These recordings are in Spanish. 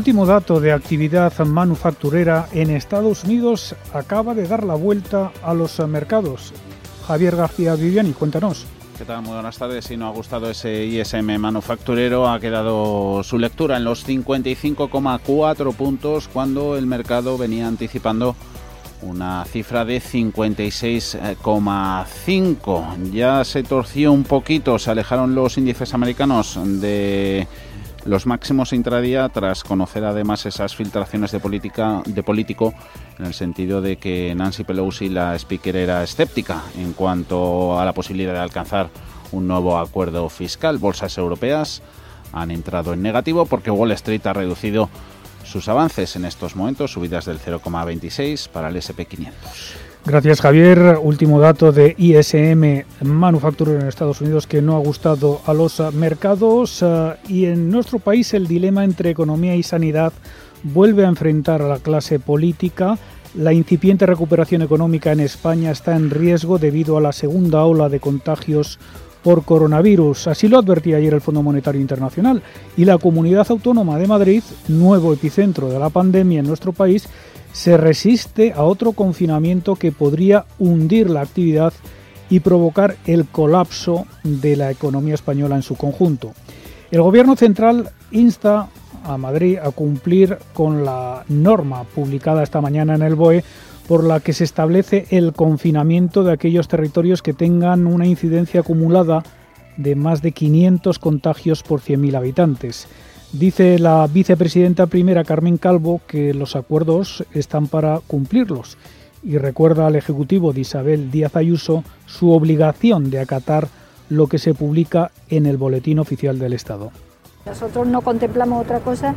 Último dato de actividad manufacturera en Estados Unidos acaba de dar la vuelta a los mercados. Javier García Viviani, cuéntanos. ¿Qué tal? Muy buenas tardes. Si no ha gustado ese ISM manufacturero, ha quedado su lectura en los 55,4 puntos cuando el mercado venía anticipando una cifra de 56,5. Ya se torció un poquito, se alejaron los índices americanos de los máximos intradía tras conocer además esas filtraciones de política de político en el sentido de que Nancy Pelosi la speaker era escéptica en cuanto a la posibilidad de alcanzar un nuevo acuerdo fiscal. Bolsas europeas han entrado en negativo porque Wall Street ha reducido sus avances en estos momentos, subidas del 0,26 para el SP500. Gracias Javier. Último dato de ISM manufacturero en Estados Unidos que no ha gustado a los mercados eh, y en nuestro país el dilema entre economía y sanidad vuelve a enfrentar a la clase política. La incipiente recuperación económica en España está en riesgo debido a la segunda ola de contagios por coronavirus. Así lo advertía ayer el Fondo Monetario Internacional y la Comunidad Autónoma de Madrid, nuevo epicentro de la pandemia en nuestro país, se resiste a otro confinamiento que podría hundir la actividad y provocar el colapso de la economía española en su conjunto. El Gobierno central insta a Madrid a cumplir con la norma publicada esta mañana en el BOE por la que se establece el confinamiento de aquellos territorios que tengan una incidencia acumulada de más de 500 contagios por 100.000 habitantes. Dice la vicepresidenta primera Carmen Calvo que los acuerdos están para cumplirlos y recuerda al Ejecutivo de Isabel Díaz Ayuso su obligación de acatar lo que se publica en el Boletín Oficial del Estado. Nosotros no contemplamos otra cosa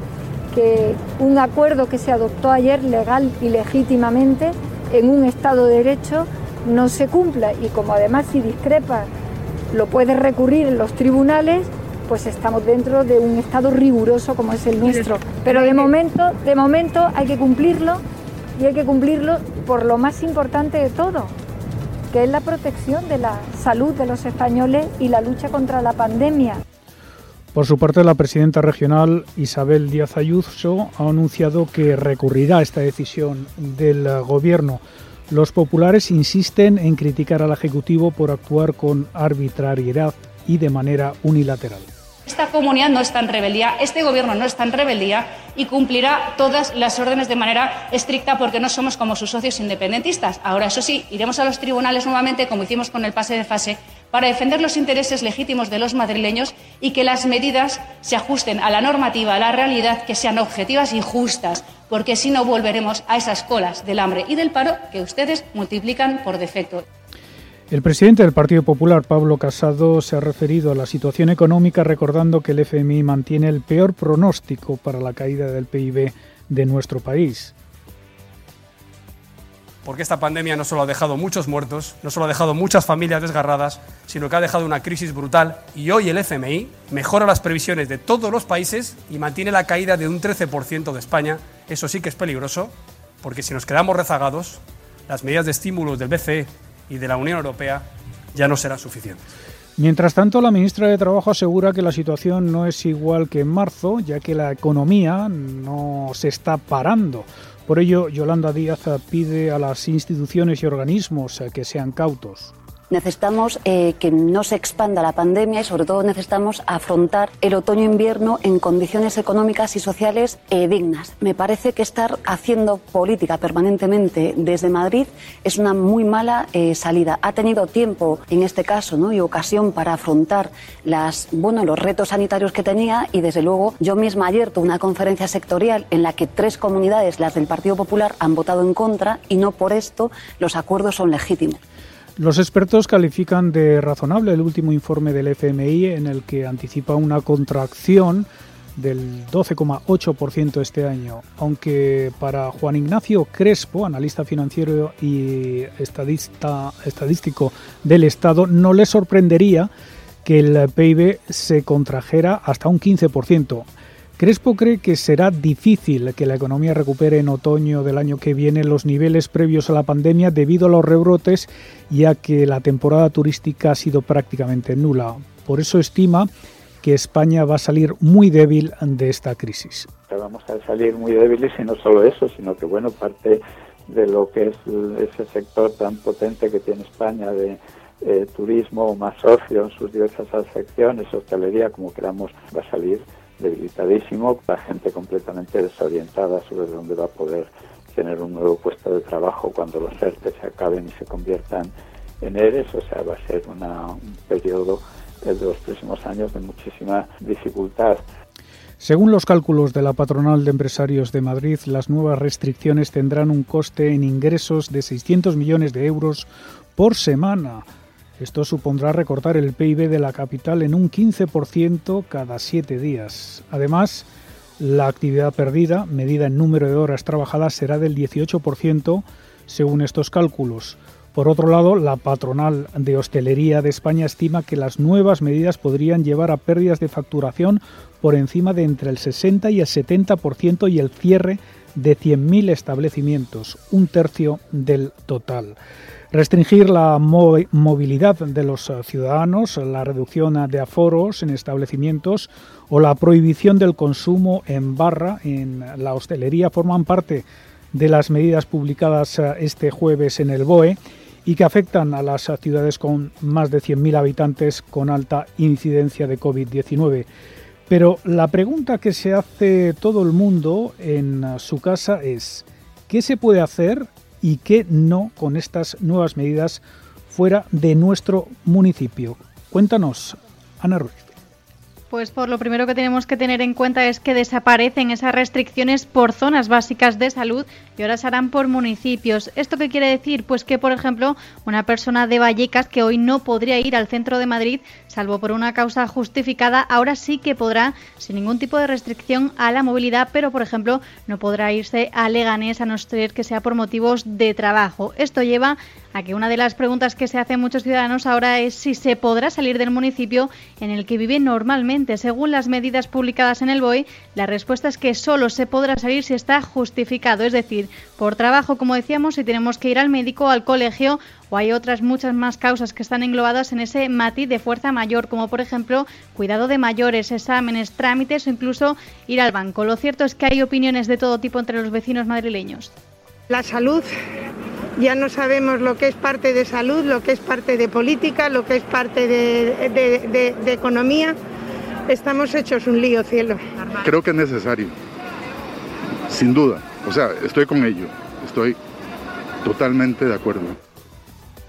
que un acuerdo que se adoptó ayer legal y legítimamente en un Estado de Derecho no se cumpla y como además si discrepa lo puede recurrir en los tribunales, pues estamos dentro de un estado riguroso como es el nuestro. Pero de momento, de momento hay que cumplirlo y hay que cumplirlo por lo más importante de todo, que es la protección de la salud de los españoles y la lucha contra la pandemia. Por su parte, la presidenta regional Isabel Díaz Ayuso ha anunciado que recurrirá a esta decisión del gobierno. Los populares insisten en criticar al Ejecutivo por actuar con arbitrariedad y de manera unilateral. Esta comunidad no está en rebeldía, este gobierno no está en rebeldía y cumplirá todas las órdenes de manera estricta porque no somos como sus socios independentistas. Ahora, eso sí, iremos a los tribunales nuevamente, como hicimos con el pase de fase, para defender los intereses legítimos de los madrileños y que las medidas se ajusten a la normativa, a la realidad, que sean objetivas y justas, porque si no volveremos a esas colas del hambre y del paro que ustedes multiplican por defecto. El presidente del Partido Popular, Pablo Casado, se ha referido a la situación económica recordando que el FMI mantiene el peor pronóstico para la caída del PIB de nuestro país. Porque esta pandemia no solo ha dejado muchos muertos, no solo ha dejado muchas familias desgarradas, sino que ha dejado una crisis brutal y hoy el FMI mejora las previsiones de todos los países y mantiene la caída de un 13% de España. Eso sí que es peligroso, porque si nos quedamos rezagados, las medidas de estímulo del BCE y de la Unión Europea ya no será suficiente. Mientras tanto, la ministra de Trabajo asegura que la situación no es igual que en marzo, ya que la economía no se está parando. Por ello, Yolanda Díaz pide a las instituciones y organismos que sean cautos. Necesitamos eh, que no se expanda la pandemia y sobre todo necesitamos afrontar el otoño-invierno en condiciones económicas y sociales eh, dignas. Me parece que estar haciendo política permanentemente desde Madrid es una muy mala eh, salida. Ha tenido tiempo en este caso y ocasión para afrontar los retos sanitarios que tenía y desde luego yo misma ayer tuve una conferencia sectorial en la que tres comunidades, las del Partido Popular, han votado en contra y no por esto los acuerdos son legítimos. Los expertos califican de razonable el último informe del FMI en el que anticipa una contracción del 12,8% este año, aunque para Juan Ignacio Crespo, analista financiero y estadista, estadístico del Estado, no le sorprendería que el PIB se contrajera hasta un 15%. Crespo cree que será difícil que la economía recupere en otoño del año que viene los niveles previos a la pandemia debido a los rebrotes, ya que la temporada turística ha sido prácticamente nula. Por eso estima que España va a salir muy débil de esta crisis. Vamos a salir muy débiles y no solo eso, sino que bueno, parte de lo que es ese sector tan potente que tiene España de eh, turismo más socio en sus diversas secciones, hostelería, como queramos, va a salir debilitadísimo, la gente completamente desorientada sobre dónde va a poder tener un nuevo puesto de trabajo cuando los ERTE se acaben y se conviertan en ERES, o sea, va a ser un periodo de los próximos años de muchísima dificultad. Según los cálculos de la Patronal de Empresarios de Madrid, las nuevas restricciones tendrán un coste en ingresos de 600 millones de euros por semana esto supondrá recortar el PIB de la capital en un 15% cada siete días. Además, la actividad perdida, medida en número de horas trabajadas, será del 18% según estos cálculos. Por otro lado, la patronal de hostelería de España estima que las nuevas medidas podrían llevar a pérdidas de facturación por encima de entre el 60 y el 70% y el cierre de 100.000 establecimientos, un tercio del total. Restringir la movilidad de los eh, ciudadanos, la reducción de aforos en establecimientos o la prohibición del consumo en barra en la hostelería forman parte de las medidas publicadas eh, este jueves en el BOE y que afectan a las ciudades con más de 100.000 habitantes con alta incidencia de COVID-19. Pero la pregunta que se hace todo el mundo en eh, su casa es, ¿qué se puede hacer y qué no con estas nuevas medidas fuera de nuestro municipio. Cuéntanos, Ana Ruiz. Pues por lo primero que tenemos que tener en cuenta es que desaparecen esas restricciones por zonas básicas de salud y ahora se harán por municipios. ¿Esto qué quiere decir? Pues que, por ejemplo, una persona de Vallecas que hoy no podría ir al centro de Madrid, salvo por una causa justificada, ahora sí que podrá, sin ningún tipo de restricción a la movilidad, pero, por ejemplo, no podrá irse a Leganés a no ser que sea por motivos de trabajo. Esto lleva a que una de las preguntas que se hacen muchos ciudadanos ahora es si se podrá salir del municipio en el que vive normalmente. Según las medidas publicadas en el BOE, la respuesta es que solo se podrá salir si está justificado, es decir, por trabajo, como decíamos, si tenemos que ir al médico, al colegio o hay otras muchas más causas que están englobadas en ese matiz de fuerza mayor, como por ejemplo cuidado de mayores, exámenes, trámites o incluso ir al banco. Lo cierto es que hay opiniones de todo tipo entre los vecinos madrileños. La salud ya no sabemos lo que es parte de salud, lo que es parte de política, lo que es parte de, economía. Estamos hechos un lío, cielo. Creo que es necesario, sin duda. O sea, estoy con ello, estoy totalmente de acuerdo.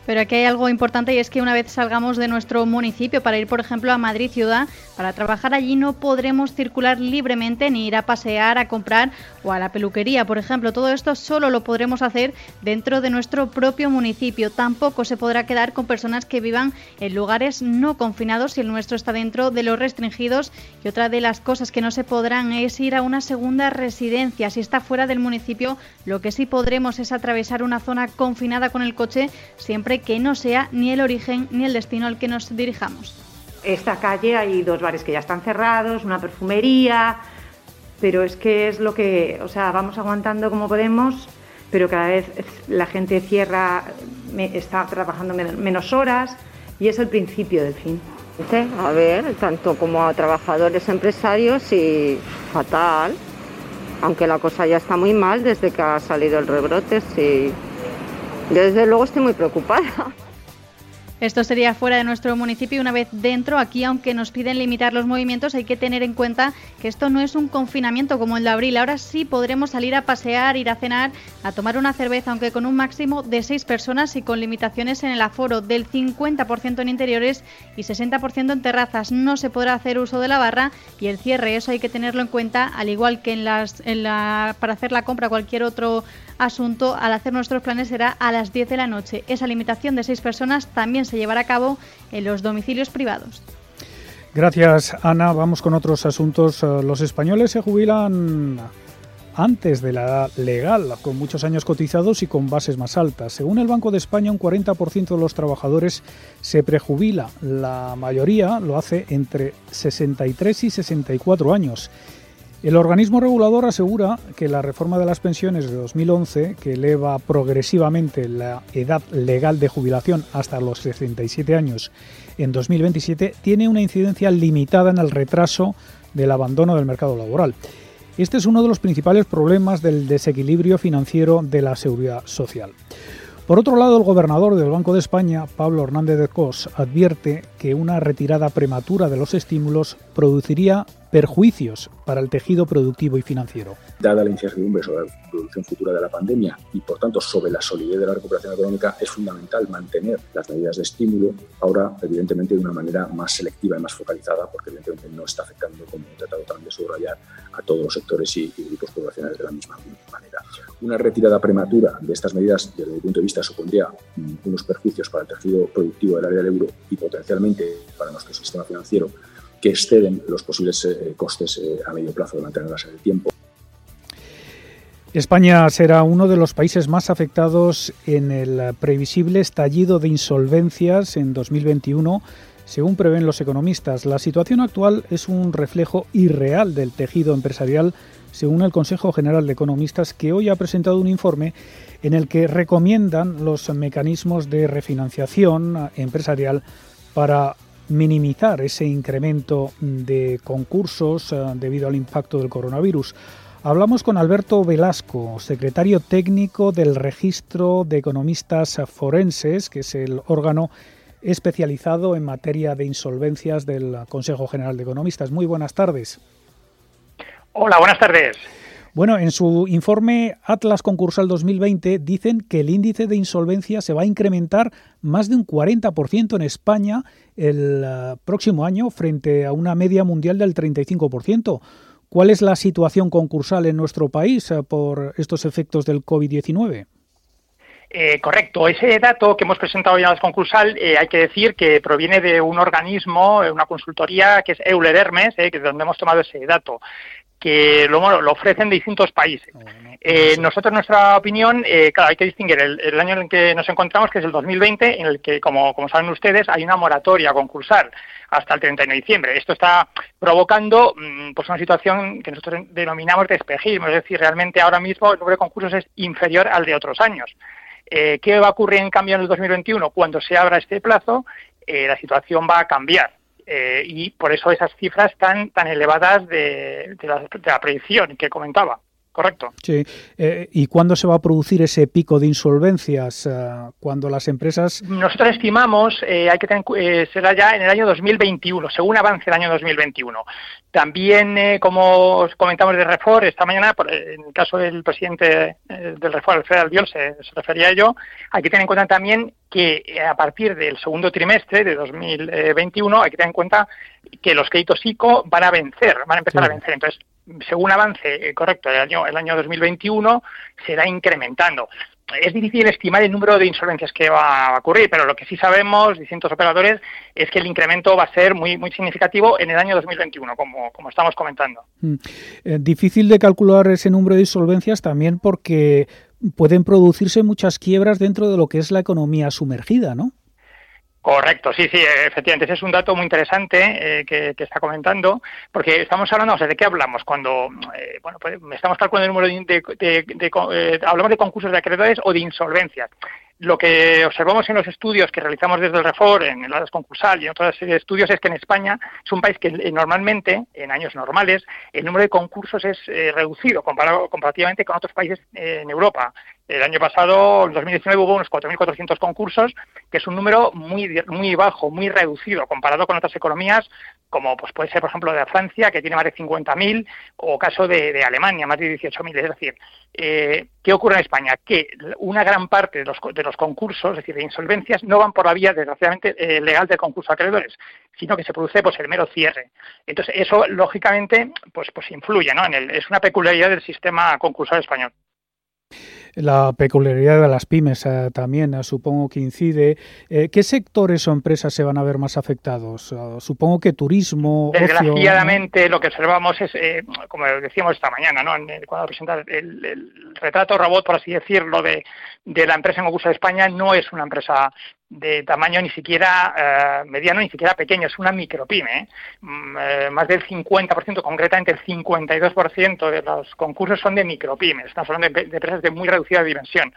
Pero aquí hay algo importante y es que una vez salgamos de nuestro municipio para ir, por ejemplo, a Madrid ciudad, para trabajar allí no podremos circular libremente ni ir a pasear, a comprar o a la peluquería, por ejemplo. Todo esto solo lo podremos hacer dentro de nuestro propio municipio. Tampoco se podrá quedar con personas que vivan en lugares no confinados si el nuestro está dentro de los restringidos. Y otra de las cosas que no se podrán es ir a una segunda residencia. Si está fuera del municipio, lo que sí podremos es atravesar una zona confinada con el coche siempre que no sea ni el origen ni el destino al que nos dirijamos. Esta calle hay dos bares que ya están cerrados, una perfumería, pero es que es lo que, o sea, vamos aguantando como podemos, pero cada vez la gente cierra, está trabajando menos horas y es el principio del fin. A ver, tanto como a trabajadores empresarios y fatal, aunque la cosa ya está muy mal desde que ha salido el rebrote, sí desde luego estoy muy preocupada. Esto sería fuera de nuestro municipio. Una vez dentro, aquí, aunque nos piden limitar los movimientos, hay que tener en cuenta que esto no es un confinamiento como el de abril. Ahora sí podremos salir a pasear, ir a cenar, a tomar una cerveza, aunque con un máximo de seis personas y con limitaciones en el aforo del 50% en interiores y 60% en terrazas. No se podrá hacer uso de la barra y el cierre, eso hay que tenerlo en cuenta, al igual que en las, para hacer la compra cualquier otro asunto, al hacer nuestros planes será a las 10 de la noche. Esa limitación de seis personas también se llevará a cabo en los domicilios privados. Gracias, Ana. Vamos con otros asuntos. Eh, los españoles se jubilan antes de la edad legal, con muchos años cotizados y con bases más altas. Según el Banco de España, un 40% de los trabajadores se prejubila. La mayoría lo hace entre 63 y 64 años. El organismo regulador asegura que la reforma de las pensiones de 2011, que eleva progresivamente la edad legal de jubilación hasta los 67 años en 2027, tiene una incidencia limitada en el retraso del abandono del mercado laboral. Este es uno de los principales problemas del desequilibrio financiero de la seguridad social. Por otro lado, el gobernador del Banco de España, Pablo Hernández de Cos, advierte que una retirada prematura de los estímulos produciría perjuicios para el tejido productivo y financiero. Dada la incertidumbre sobre la producción futura de la pandemia y, por tanto, sobre la solidez de la recuperación económica, es fundamental mantener las medidas de estímulo, ahora, evidentemente, de una manera más selectiva y más focalizada, porque, evidentemente, no está afectando, como he tratado también de subrayar, a todos los sectores y, grupos poblacionales de la misma manera. Una retirada prematura de estas medidas, desde mi punto de vista, supondría mm, unos perjuicios para el tejido productivo del área del euro y potencialmente para nuestro sistema financiero que exceden los posibles eh, costes eh, a medio plazo de mantenerlas en el tiempo. España será uno de los países más afectados en el previsible estallido de insolvencias en 2021, según prevén los economistas. La situación actual es un reflejo irreal del tejido empresarial, según el Consejo General de Economistas, que hoy ha presentado un informe en el que recomiendan los mecanismos de refinanciación empresarial para minimizar ese incremento de concursos eh, debido al impacto del coronavirus. Hablamos con Alberto Velasco, secretario técnico del Registro de Economistas Forenses, que es el órgano especializado en materia de insolvencias del Consejo General de Economistas. Muy buenas tardes. Hola, buenas tardes. Bueno, en su informe Atlas Concursal 2020 dicen que el índice de insolvencia se va a incrementar más de un 40% en España el eh, próximo año frente a una media mundial del 35%. ¿Cuál es la situación concursal en nuestro país eh, por estos efectos del COVID-19? Eh, correcto. Ese dato que hemos presentado ya en concursal, hay que decir que proviene de un organismo, una consultoría que es Euler Hermes, que es donde hemos tomado ese dato que lo, lo ofrecen distintos países. Ah, eh, nosotros, nuestra opinión, eh, claro, hay que distinguir el, año en el que nos encontramos, que es el 2020, en el que, como, como saben ustedes, hay una moratoria concursal hasta el 31 de diciembre. Esto está provocando mm, pues una situación que nosotros denominamos de espejismo, es decir, realmente ahora mismo el número de concursos es inferior al de otros años. Eh, ¿Qué va a ocurrir en cambio en el 2021? Cuando se abra este plazo, la situación va a cambiar. Eh, y por eso esas cifras tan, tan elevadas de, de, la, de la predicción que comentaba correcto. Sí. Eh, ¿Y cuándo se va a producir ese pico de insolvencias? Uh, cuando las empresas. Nosotros estimamos, eh, hay que tener, eh, será ya en el año 2021, según avance el año 2021. También, eh, como comentamos de Refor esta mañana, por, en el caso del presidente del Refor, Alfredo Albiol, se, se, refería a ello, hay que tener en cuenta también que a partir del segundo trimestre de 2021 hay que tener en cuenta que los créditos ICO van a vencer, van a empezar sí. a vencer. Entonces, según avance, eh, correcto, el año, el año 2021 será incrementando. Es difícil estimar el número de insolvencias que va a ocurrir, pero lo que sí sabemos, distintos operadores, es que el incremento va a ser muy, muy significativo en el año 2021, como, como estamos comentando. Mm. Eh, difícil de calcular ese número de insolvencias también porque pueden producirse muchas quiebras dentro de lo que es la economía sumergida, ¿no? Correcto, sí, sí, efectivamente. Ese es un dato muy interesante eh, que, que, está comentando, porque estamos hablando, o sea, ¿de qué hablamos? Cuando, eh, bueno, pues estamos calculando el número de, de, de, de eh, hablamos de concursos de acreedores o de insolvencias. lo que observamos en los estudios que realizamos desde el REFOR, en el ADAS concursal y en otra serie de estudios, es que en España es un país que eh, normalmente, en años normales, el número de concursos es eh, reducido comparado, comparativamente con otros países en Europa. El año pasado, en 2019, hubo unos 4.400 concursos, que es un número muy, muy bajo, muy reducido, comparado con otras economías, como pues puede ser, por ejemplo, de Francia, que tiene más de 50.000, o caso de, Alemania, más de 18.000. Es decir, eh, ¿qué ocurre en España? Que una gran parte de los, de los concursos, es decir, de insolvencias, no van por la vía, desgraciadamente, eh, legal del concurso de acreedores, sino que se produce pues el mero cierre. Entonces, eso, lógicamente, pues, pues influye, ¿no? En el, es una peculiaridad del sistema concursal español. La peculiaridad de las pymes eh, también eh, supongo que incide. Eh, ¿Qué sectores o empresas se van a ver más afectados? supongo que turismo. Desgraciadamente lo que observamos es, como decíamos esta mañana, ¿no? cuando presentar el, retrato robot, por así decirlo, de, de la empresa en concurso de España, no es una empresa de tamaño ni siquiera eh, mediano, ni siquiera pequeño, es una micropyme. ¿eh? Mm, eh, más del 50%, concretamente el 52% de los concursos son de micropymes, estamos hablando de, de empresas de muy reducida dimensión.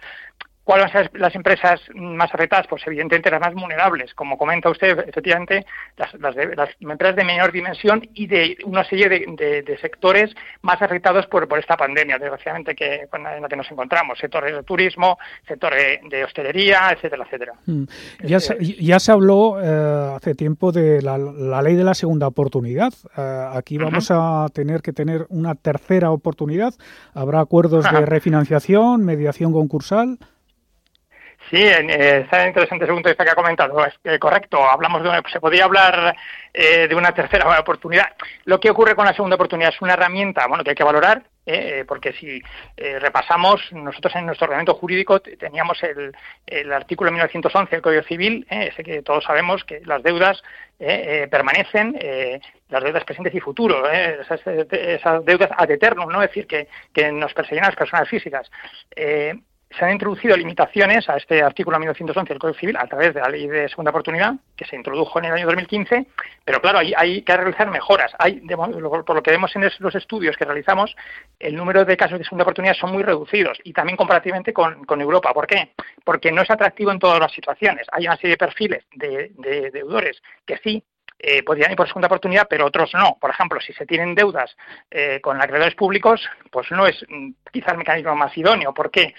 ¿Cuáles son las empresas más afectadas? Pues evidentemente las más vulnerables, como comenta usted, efectivamente, las, las, empresas de menor dimensión y de una serie de, sectores más afectados por, esta pandemia, desgraciadamente, que, en la que nos encontramos, sectores de turismo, sector de, hostelería, etcétera, etcétera. Mm. Ya, se, ya se habló eh, hace tiempo de la, ley de la segunda oportunidad. Eh, aquí vamos a tener que tener una tercera oportunidad. Habrá acuerdos de refinanciación, mediación concursal. Sí, eh, está interesante el vista que ha comentado. Es correcto, hablamos de se podría hablar eh, de una tercera oportunidad. Lo que ocurre con la segunda oportunidad es una herramienta, bueno, que hay que valorar, eh, porque si repasamos, nosotros en nuestro ordenamiento jurídico teníamos el, el artículo 1911 del Código Civil, ese que todos sabemos que las deudas permanecen, las deudas presentes y futuros, esas, esas, deudas ad eternum, ¿no? Es decir, que, que nos persiguen a las personas físicas se han introducido limitaciones a este artículo 1911 del Código Civil a través de la ley de segunda oportunidad que se introdujo en el año 2015, pero claro, hay, que realizar mejoras. Hay, por lo que vemos en los estudios que realizamos, el número de casos de segunda oportunidad son muy reducidos y también comparativamente con, Europa. ¿Por qué? Porque no es atractivo en todas las situaciones. Hay una serie de perfiles de, deudores que sí eh, podrían ir por segunda oportunidad, pero otros no. Por ejemplo, si se tienen deudas eh, con acreedores públicos, pues no es mm, quizá el mecanismo más idóneo. ¿Por qué?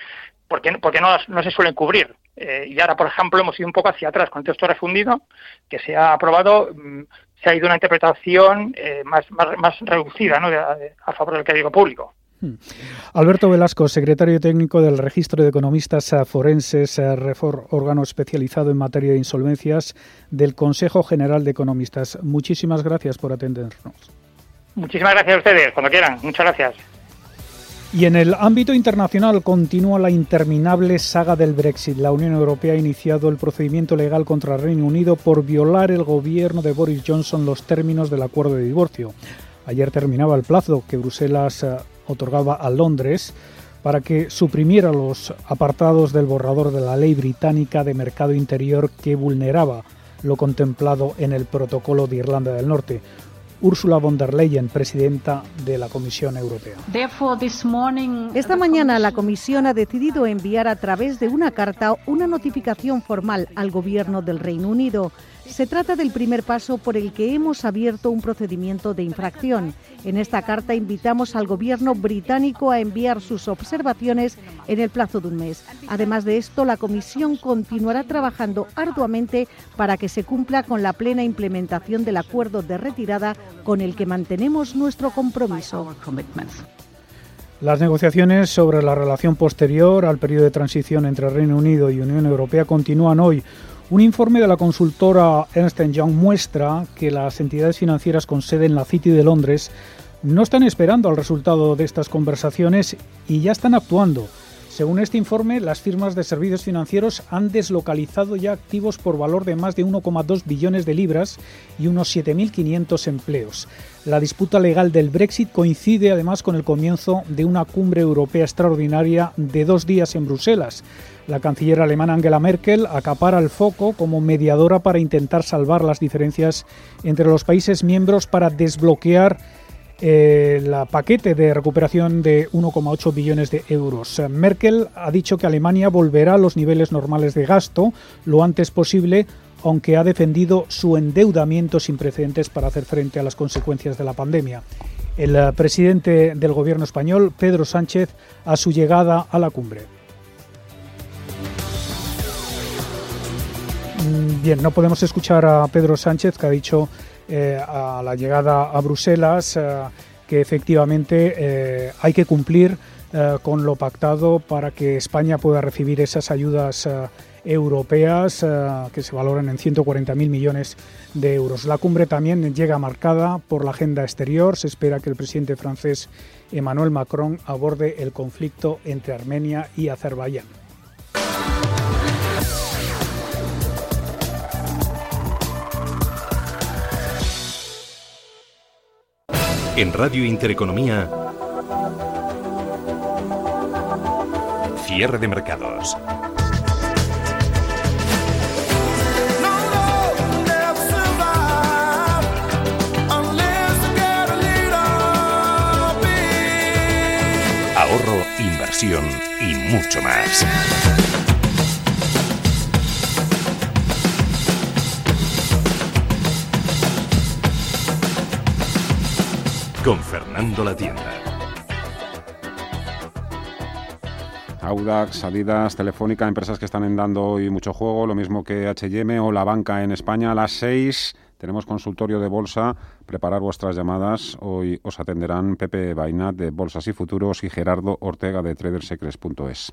Porque, porque no, no se suelen cubrir. Eh, y ahora, por ejemplo, hemos ido un poco hacia atrás con el texto refundido, que se ha aprobado, mm, se ha ido una interpretación eh, más, más, reducida ¿no? a, favor del crédito público. Hmm. Alberto Velasco, secretario técnico del Registro de Economistas Forenses, eh, Refor, órgano especializado en materia de insolvencias del Consejo General de Economistas. Muchísimas gracias por atendernos. Muchísimas gracias a ustedes, cuando quieran. Muchas gracias. Y en el ámbito internacional continúa la interminable saga del Brexit. La Unión Europea ha iniciado el procedimiento legal contra el Reino Unido por violar el gobierno de Boris Johnson los términos del acuerdo de divorcio. Ayer terminaba el plazo que Bruselas eh, otorgaba a Londres para que suprimiera los apartados del borrador de la ley británica de mercado interior que vulneraba lo contemplado en el protocolo de Irlanda del Norte. Ursula von der Leyen, presidenta de la Comisión Europea. Esta mañana la Comisión ha decidido enviar a través de una carta una notificación formal al Gobierno del Reino Unido se trata del primer paso por el que hemos abierto un procedimiento de infracción. En esta carta invitamos al gobierno británico a enviar sus observaciones en el plazo de un mes. Además de esto, la Comisión continuará trabajando arduamente para que se cumpla con la plena implementación del acuerdo de retirada con el que mantenemos nuestro compromiso. Las negociaciones sobre la relación posterior al periodo de transición entre Reino Unido y Unión Europea continúan hoy. Un informe de la consultora Ernst Young muestra que las entidades financieras con sede en la City de Londres no están esperando al resultado de estas conversaciones y ya están actuando. Según este informe, las firmas de servicios financieros han deslocalizado ya activos por valor de más de 1,2 billones de libras y unos 7.500 empleos. La disputa legal del Brexit coincide además con el comienzo de una cumbre europea extraordinaria de dos días en Bruselas. La canciller alemana Angela Merkel acapara el foco como mediadora para intentar salvar las diferencias entre los países miembros para desbloquear el paquete de recuperación de 1,8 billones de euros. Merkel ha dicho que Alemania volverá a los niveles normales de gasto lo antes posible, aunque ha defendido su endeudamiento sin precedentes para hacer frente a las consecuencias de la pandemia. El presidente del gobierno español, Pedro Sánchez, a su llegada a la cumbre. Mm, bien, no podemos escuchar a Pedro Sánchez que ha dicho eh, a la llegada a Bruselas eh, que efectivamente eh, hay que cumplir con lo pactado para que España pueda recibir esas ayudas europeas que se valoran en 140.000 millones de euros. La cumbre también llega marcada por la agenda exterior. Se espera que el presidente francés Emmanuel Macron aborde el conflicto entre Armenia y Azerbaiyán. En Radio Intereconomía, cierre de mercados. Ahorro, inversión y mucho más. Con Fernando La Tienda. Audax, salidas, Telefónica, empresas que están dando hoy mucho juego, lo mismo que HM o la banca en España. A las 6 tenemos consultorio de bolsa. Preparar vuestras llamadas. Hoy os atenderán Pepe Bainat de Bolsas y Futuros y Gerardo Ortega de tradersecrets.es.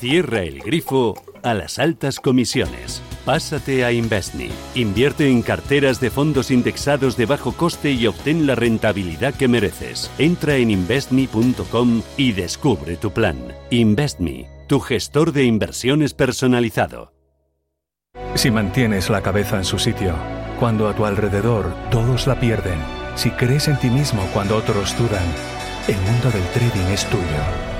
Cierra el grifo a las altas comisiones. Pásate a Investme. Invierte en carteras de fondos indexados de bajo coste y obtén la rentabilidad que mereces. Entra en investme.com y descubre tu plan. Investme, tu gestor de inversiones personalizado. Si mantienes la cabeza en su sitio, cuando a tu alrededor todos la pierden, si crees en ti mismo cuando otros dudan, el mundo del trading es tuyo.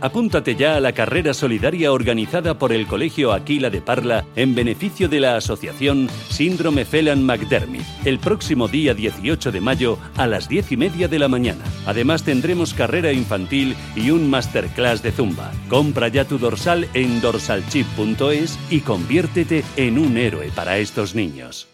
Apúntate ya a la carrera solidaria organizada por el Colegio Aquila de Parla en beneficio de la asociación Síndrome Phelan-McDermid el próximo día 18 de mayo a las 10 y media de la mañana. Además tendremos carrera infantil y un masterclass de zumba. Compra ya tu dorsal en dorsalchip.es y conviértete en un héroe para estos niños.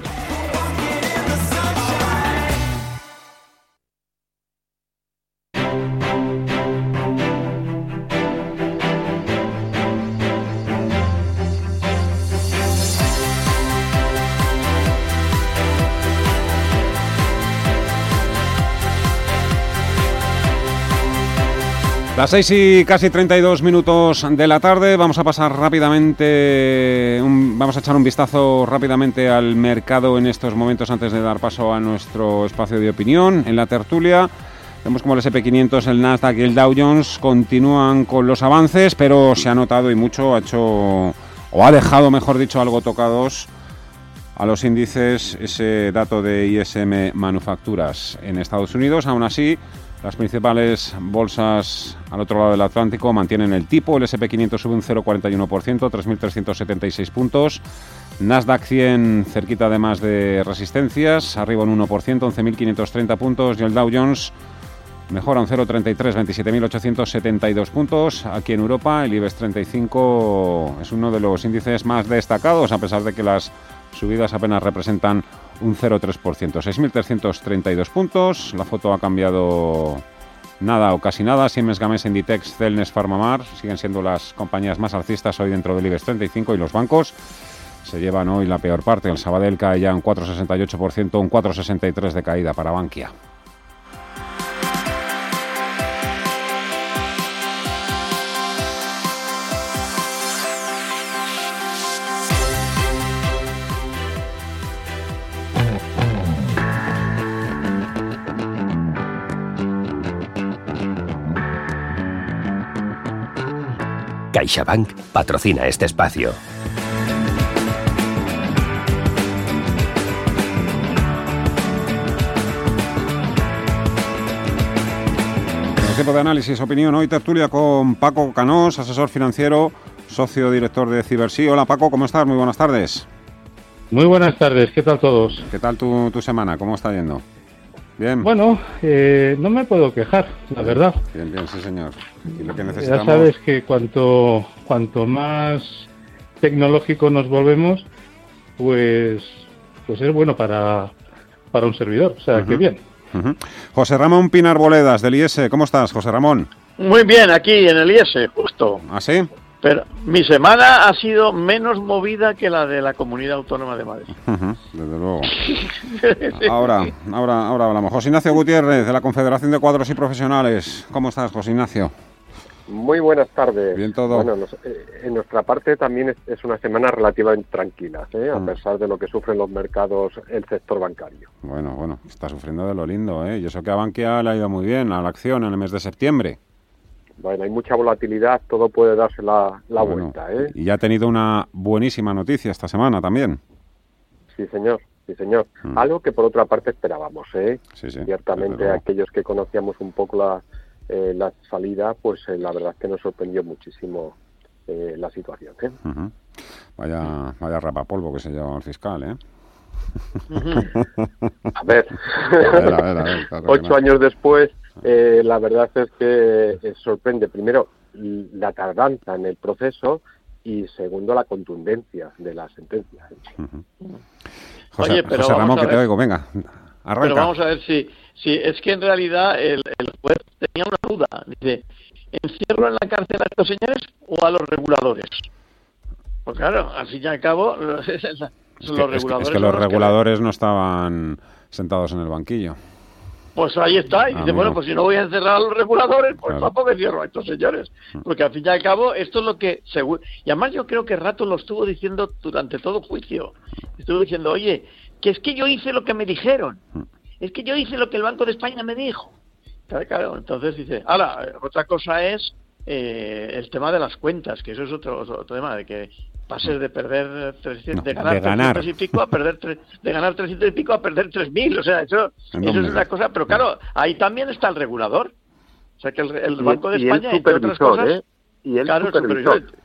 Las 6 y casi 32 minutos de la tarde, vamos a pasar rápidamente, vamos a echar un vistazo rápidamente al mercado en estos momentos antes de dar paso a nuestro espacio de opinión en la tertulia. Vemos como el SP500, el Nasdaq y el Dow Jones continúan con los avances, pero se ha notado y mucho, ha hecho o ha dejado, mejor dicho, algo tocados a los índices ese dato de ISM Manufacturas en Estados Unidos. Aún así, las principales bolsas al otro lado del Atlántico mantienen el tipo. El SP500 sube un 0,41%, 3.376 puntos. Nasdaq 100 cerquita de más de resistencias, arriba un 1%, 11.530 puntos. Y el Dow Jones mejora un 0,33, 27.872 puntos. Aquí en Europa el IBEX 35 es uno de los índices más destacados, a pesar de que las subidas apenas representan un 0,3%. 6.332 puntos. La foto ha cambiado nada o casi nada. Siemens Gamesa, Inditex, Celnes, Farmamar siguen siendo las compañías más alcistas hoy dentro del IBEX 35 y los bancos se llevan hoy la peor parte. El Sabadell cae ya un 4,68%, un 4,63% de caída para Bankia. CaixaBank patrocina este espacio. tiempo de análisis, opinión. Hoy tertulia con Paco Canós, asesor financiero, socio director de Cibersí. Hola Paco, ¿cómo estás? Muy buenas tardes. Muy buenas tardes, ¿qué tal todos? ¿Qué tal tu, tu semana? ¿Cómo está yendo? Bien. Bueno, eh, no me puedo quejar, la verdad. Bien, bien, sí señor. Y lo que Ya sabes que cuanto, cuanto más tecnológico nos volvemos, pues, pues es bueno para, para un servidor. O sea, que Ujú. bien. José Ramón Pinar Boledas, del IES. ¿Cómo estás, José Ramón? Muy bien, aquí en el IES, justo. ¿Ah, sí? Pero mi semana ha sido menos movida que la de la Comunidad Autónoma de Madrid. Desde luego. Ahora, ahora, ahora hablamos. José Ignacio Gutiérrez, de la Confederación de Cuadros y Profesionales. ¿Cómo estás, José Ignacio? Muy buenas tardes. Bien todo. Bueno, nos- eh, en nuestra parte también es, es una semana relativamente tranquila, ¿eh? a Mm. pesar de lo que sufren los mercados, el sector bancario. Bueno, bueno, está sufriendo de lo lindo, ¿eh? Y eso que a Bankia le ha ido muy bien a la acción en el mes de septiembre. Bueno, hay mucha volatilidad, todo puede darse la, la Bueno, vuelta. ¿eh? Y ha tenido una buenísima noticia esta semana también. Sí, señor, sí, señor. Mm. Algo que por otra parte esperábamos. ¿eh? Sí, sí. Ciertamente aquellos que conocíamos un poco la, eh, la salida, pues eh, la verdad es que nos sorprendió muchísimo eh, la situación. ¿eh? Vaya, vaya rapapolvo que se lleva el fiscal, ¿eh? A ver, A ver, a ver, a ver, claro que ocho no. años después, eh, la verdad es que eh, sorprende primero la tardanza en el proceso y segundo la contundencia de la sentencia. José, Oye, pero José Ramón, vamos a que te ver. oigo, venga, arranca. Pero vamos a ver si, si es que en realidad el, el juez tenía una duda. Dice, ¿encierro en la cárcel a estos señores o a los reguladores? Pues claro, al fin y al cabo, los, Es que, los es que- reguladores. es que los reguladores no estaban sentados en el banquillo. Pues ahí está. Y dice, Amigo. bueno, pues si no voy a encerrar a los reguladores, pues Claro. tampoco encierro a estos señores. Porque al fin y al cabo, esto es lo que. Y además, yo creo que Rato lo estuvo diciendo durante todo juicio. Estuvo diciendo, oye, que es que yo hice lo que me dijeron. Es que yo hice lo que el Banco de España me dijo. Claro. Entonces dice, ahora, otra cosa es eh, el tema de las cuentas, que eso es otro, otro tema, de que pases de perder 300, de ganar de ganar. 300 y pico a perder tre- de ganar 300 y pico a perder 3000, o sea, eso, ¿En eso es una cosa, pero claro, ahí también está el regulador. O sea, que el, el Banco de y el España, entre otras supervisor, cosas, ¿eh? Y el claro, el supervisor. supervisor.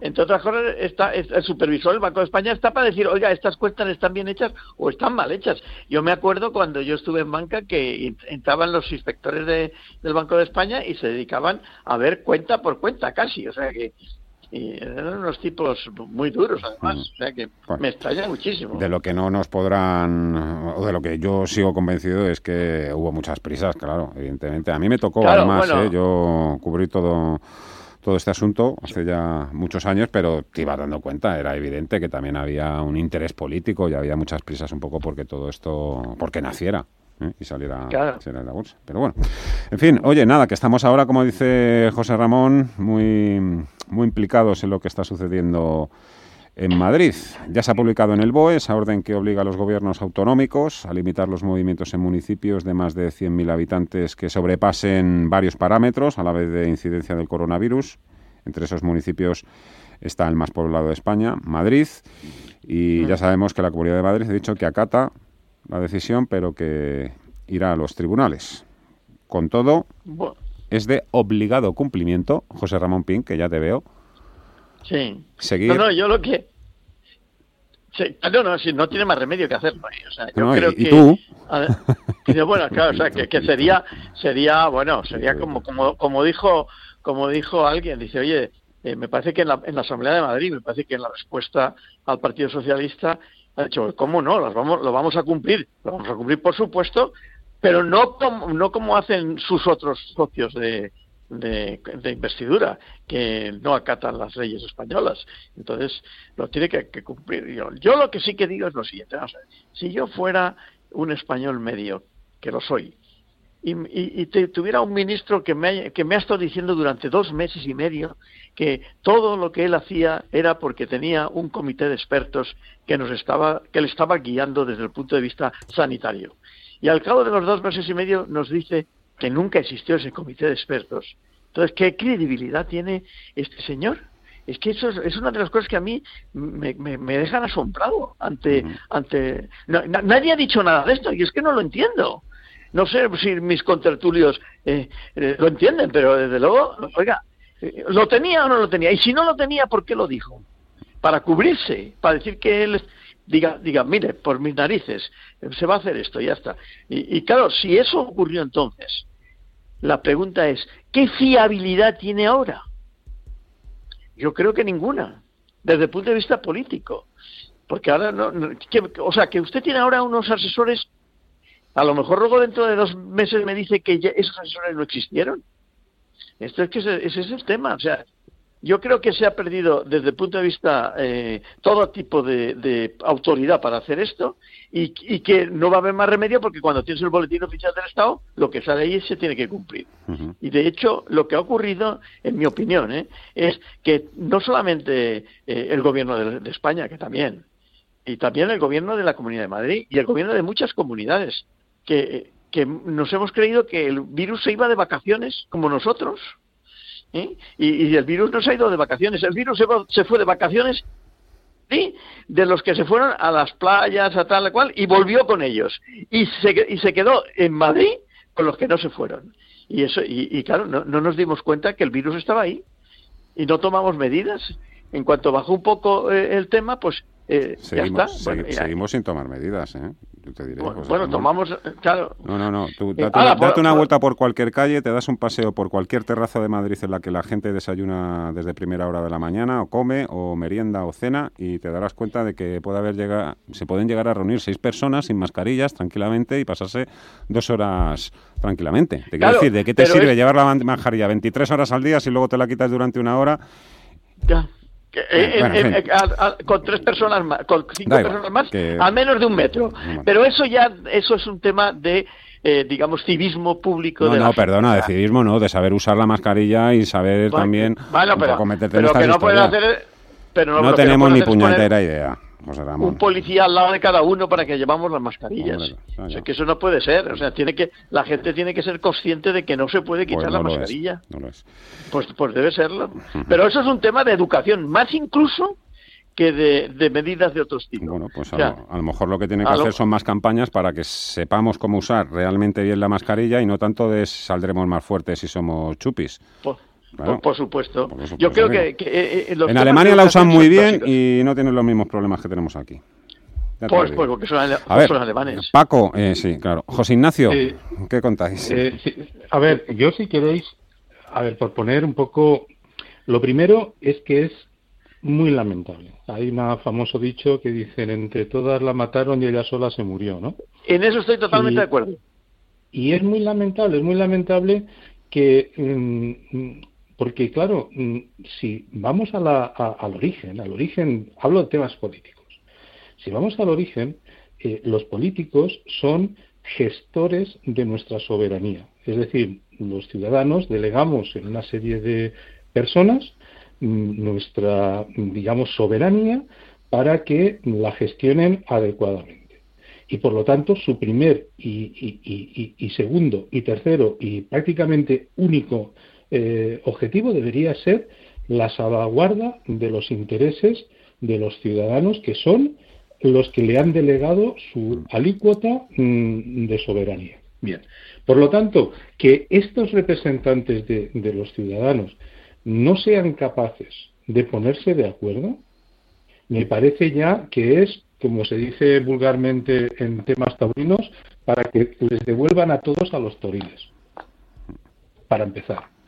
Entre otras cosas, está, es- el supervisor del Banco de España está para decir, oiga, estas cuentas están bien hechas o están mal hechas. Yo me acuerdo cuando yo estuve en banca que en- entraban los inspectores de- del Banco de España y se dedicaban a ver cuenta por cuenta casi. O sea que y eran unos tipos muy duros además. O sea que Bueno. me extraña muchísimo. De lo que no nos podrán, o de lo que yo sigo convencido es que hubo muchas prisas, claro, evidentemente. A mí me tocó, Claro, además, bueno. ¿eh? yo cubrí todo todo este asunto hace ya muchos años, pero te ibas dando cuenta, era evidente que también había un interés político y había muchas prisas un poco porque todo esto, porque naciera. ¿Eh? y saliera, Claro. saliera de la bolsa. Pero bueno, en fin, oye, nada, que estamos ahora, como dice José Ramón, muy, muy implicados en lo que está sucediendo en Madrid. Ya se ha publicado en el BOE esa orden que obliga a los gobiernos autonómicos a limitar los movimientos en municipios de más de 100.000 habitantes que sobrepasen varios parámetros a la vez de incidencia del coronavirus. Entre esos municipios está el más poblado de España, Madrid, y ya sabemos que la Comunidad de Madrid ha dicho que acata la decisión, pero que irá a los tribunales. Con todo, es de obligado cumplimiento, José Ramón Pin, que ya te veo. Sí. Seguir. No, no, yo lo que. Sí, ah, no, no, sí, no tiene más remedio que hacerlo. ¿eh? O sea, yo No, y- creo y que. tú. A bueno, claro, o sea, que, que sería, sería, bueno, sería como, como, como dijo, como dijo alguien, dice, oye, eh, me parece que en la, en la Asamblea de Madrid, me parece que en la respuesta al Partido Socialista ha dicho, ¿cómo no? Las vamos, lo vamos a cumplir, lo vamos a cumplir, por supuesto, pero no como, no como hacen sus otros socios de, de, de investidura, que no acatan las leyes españolas. Entonces, lo tiene que, cumplir. Yo, yo lo que sí que digo es lo siguiente, si yo fuera un español medio, que lo soy, y, y- y te- tuviera un ministro que me, que me ha estado diciendo durante dos meses y medio que todo lo que él hacía era porque tenía un comité de expertos que nos estaba que le estaba guiando desde el punto de vista sanitario. Y al cabo de los dos meses y medio nos dice que nunca existió ese comité de expertos. Entonces qué credibilidad tiene este señor es que eso es, es una de las cosas que a mí me, me- me dejan asombrado ante ante na- na- nadie ha dicho nada de esto y es que no lo entiendo no sé si mis contertulios eh, eh, lo entienden, pero desde luego, oiga, eh, ¿lo tenía o no lo tenía? Y si no lo tenía, ¿por qué lo dijo? Para cubrirse, para decir que él diga, diga mire, por mis narices, eh, se va a hacer esto, ya está. Y, claro, si eso ocurrió entonces, la pregunta es, ¿qué fiabilidad tiene ahora? Yo creo que ninguna, desde el punto de vista político. Porque ahora, no, no- que- o sea, que usted tiene ahora unos asesores a lo mejor luego dentro de dos meses me dice que ya esos asesores no existieron. Esto es que ese, ese es el tema. O sea, yo creo que se ha perdido desde el punto de vista eh, todo tipo de, de autoridad para hacer esto y, y que no va a haber más remedio porque cuando tienes el boletín oficial del Estado, lo que sale ahí se tiene que cumplir. Y de hecho, lo que ha ocurrido, en mi opinión, ¿eh? es que no solamente eh, el gobierno de, de España, que también, y también el gobierno de la Comunidad de Madrid y el gobierno de muchas comunidades, que, que nos hemos creído que el virus se iba de vacaciones como nosotros. ¿eh? Y, y el virus no se ha ido de vacaciones, el virus se, va- se fue de vacaciones ¿sí? de los que se fueron a las playas, a tal cual, y volvió con ellos. Y se, y se quedó en Madrid con los que no se fueron. Y, eso, y, y claro, no, no nos dimos cuenta que el virus estaba ahí y no tomamos medidas. En cuanto bajó un poco eh, el tema, pues eh, ya está. Bueno, ya- seguimos sin tomar medidas, ¿eh? Yo te diré, bueno, tomamos, eh, claro, No, no, no. Tú Eh, date, una, date por- una por- vuelta por cualquier calle, te das un paseo por cualquier terraza de Madrid en la que la gente desayuna desde primera hora de la mañana, o come, o merienda, o cena, y te darás cuenta de que puede haber llega, se pueden llegar a reunir seis personas sin mascarillas tranquilamente y pasarse dos horas tranquilamente. Te quiero Claro, decir, ¿de qué te sirve es- llevar la mascarilla 23 horas al día si luego te la quitas durante una hora? ya. Eh, bueno, eh, eh, a- a- con tres personas más, con cinco igual, personas más, que- a menos de un metro. Pero eso ya, eso es un tema de, eh, digamos, civismo público. No, de no, perdona, de civismo no, de saber usar la mascarilla y saber Bueno, también bueno, un pero- poco meterte en pero estas que no hacer, pero no, No tenemos ni puñetera idea, José Ramón. un policía al lado de cada uno para que llevamos las mascarillas. Hombre, o sea, que eso no puede ser. O sea, tiene que, la gente tiene que ser consciente de que no se puede quitar Pues la no mascarilla. no lo es. Pues, pues debe serlo. Pero eso es un tema de educación, más incluso que de, de medidas de otros tipos. Bueno, pues a, O sea, lo, a lo mejor lo que tiene que lo- hacer son más campañas para que sepamos cómo usar realmente bien la mascarilla y no tanto de saldremos más fuertes si somos chupis. Por, Claro. por- por supuesto. Yo creo que, que, eh, eh, los En Alemania la usan muy bien básicos. y no tienen los mismos problemas que tenemos aquí. Pues, pues porque son, ale- A ver, son alemanes. Paco, eh, sí, claro. José Ignacio, Eh, ¿qué contáis? Eh, sí, a ver, yo si queréis, a ver, por poner un poco, lo primero es que es muy lamentable. Hay un famoso dicho que dicen, entre todas la mataron y ella sola se murió, ¿no? En eso estoy totalmente Y- de acuerdo. Y es muy lamentable, es muy lamentable que, mm, porque claro, mm, si vamos al origen, al origen, hablo de temas políticos, si vamos al origen, eh, los políticos son gestores de nuestra soberanía. Es decir, los ciudadanos delegamos en una serie de personas mm, nuestra, digamos, soberanía para que la gestionen adecuadamente. Y por lo tanto, su primer y segundo y tercero y prácticamente único eh, objetivo debería ser la salvaguarda de los intereses de los ciudadanos que son los que le han delegado su alícuota mm, de soberanía. Bien, por lo tanto, que estos representantes de, de los ciudadanos no sean capaces de ponerse de acuerdo, me parece ya que es, como se dice vulgarmente en temas taurinos, para que les devuelvan a todos a los toriles, para empezar.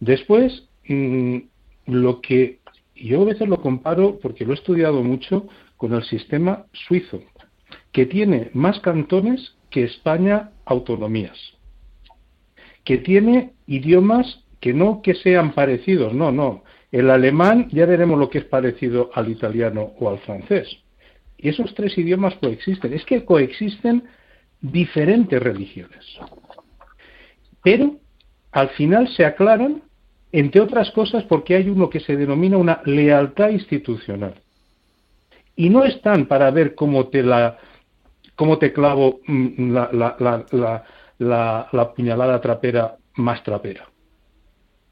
Después, mm, lo que yo a veces lo comparo, porque lo he estudiado mucho, con el sistema suizo, que tiene más cantones que España autonomías, que tiene idiomas que no que sean parecidos, no, no. El alemán ya veremos lo que es parecido al italiano o al francés. Y esos tres idiomas coexisten. Es que coexisten diferentes religiones. Pero al final se aclaran, entre otras cosas, porque hay uno que se denomina una lealtad institucional. Y no están para ver cómo te la cómo te clavo mm, la, la, la, la puñalada trapera más trapera,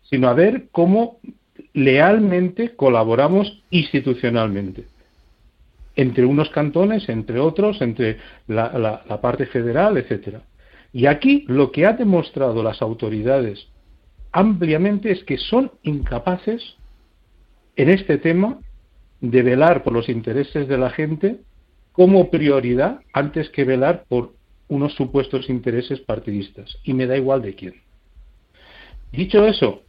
sino a ver cómo lealmente colaboramos institucionalmente entre unos cantones, entre otros, entre la, la, parte federal, etcétera. Y aquí lo que ha demostrado las autoridades ampliamente es que son incapaces en este tema de velar por los intereses de la gente como prioridad antes que velar por unos supuestos intereses partidistas. Y me da igual de quién. Dicho eso,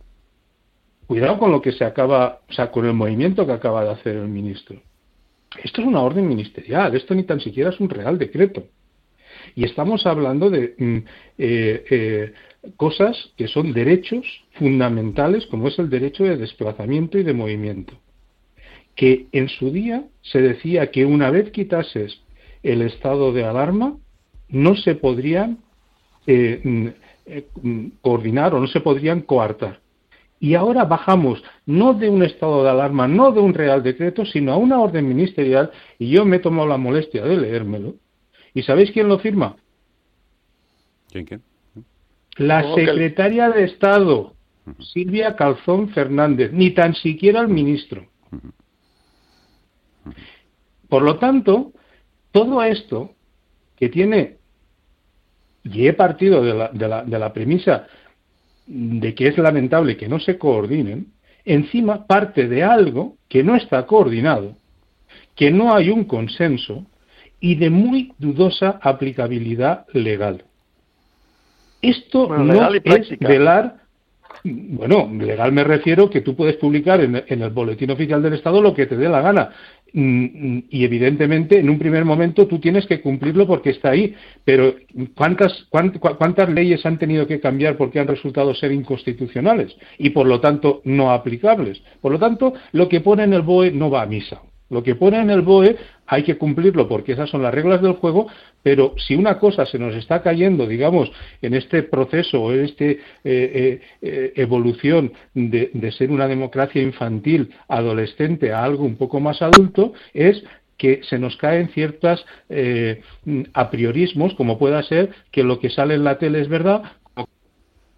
cuidado con lo que se acaba, o sea, con el movimiento que acaba de hacer el ministro. Esto es una orden ministerial, esto ni tan siquiera es un real decreto. Y estamos hablando de mm, eh, eh, cosas que son derechos fundamentales, como es el derecho de desplazamiento y de movimiento. Que en su día se decía que una vez quitases el estado de alarma, no se podrían eh, mm, mm, coordinar o no se podrían coartar. Y ahora bajamos no de un estado de alarma, no de un real decreto, sino a una orden ministerial, y yo me he tomado la molestia de leérmelo. ¿Y sabéis quién lo firma? ¿Quién, quién? La secretaria de Estado, Silvia Calzón Fernández, ni tan siquiera el ministro. Por lo tanto, todo esto que tiene, y he partido de la, de la, de la premisa de que es lamentable que no se coordinen, encima parte de algo que no está coordinado, que no hay un consenso y de muy dudosa aplicabilidad legal. Esto no es velar, bueno, legal me refiero que tú puedes publicar en, en, el boletín oficial del Estado lo que te dé la gana, mm, y evidentemente en un primer momento tú tienes que cumplirlo porque está ahí, pero ¿cuántas, cuántas leyes han tenido que cambiar porque han resultado ser inconstitucionales y por lo tanto no aplicables? Por lo tanto, lo que pone en el BOE no va a misa. Lo que pone en el BOE hay que cumplirlo porque esas son las reglas del juego, pero si una cosa se nos está cayendo, digamos, en este proceso o en esta eh, eh, eh, evolución de, ser una democracia infantil, adolescente, a algo un poco más adulto, es que se nos caen ciertos eh, apriorismos, como pueda ser que lo que sale en la tele es verdad,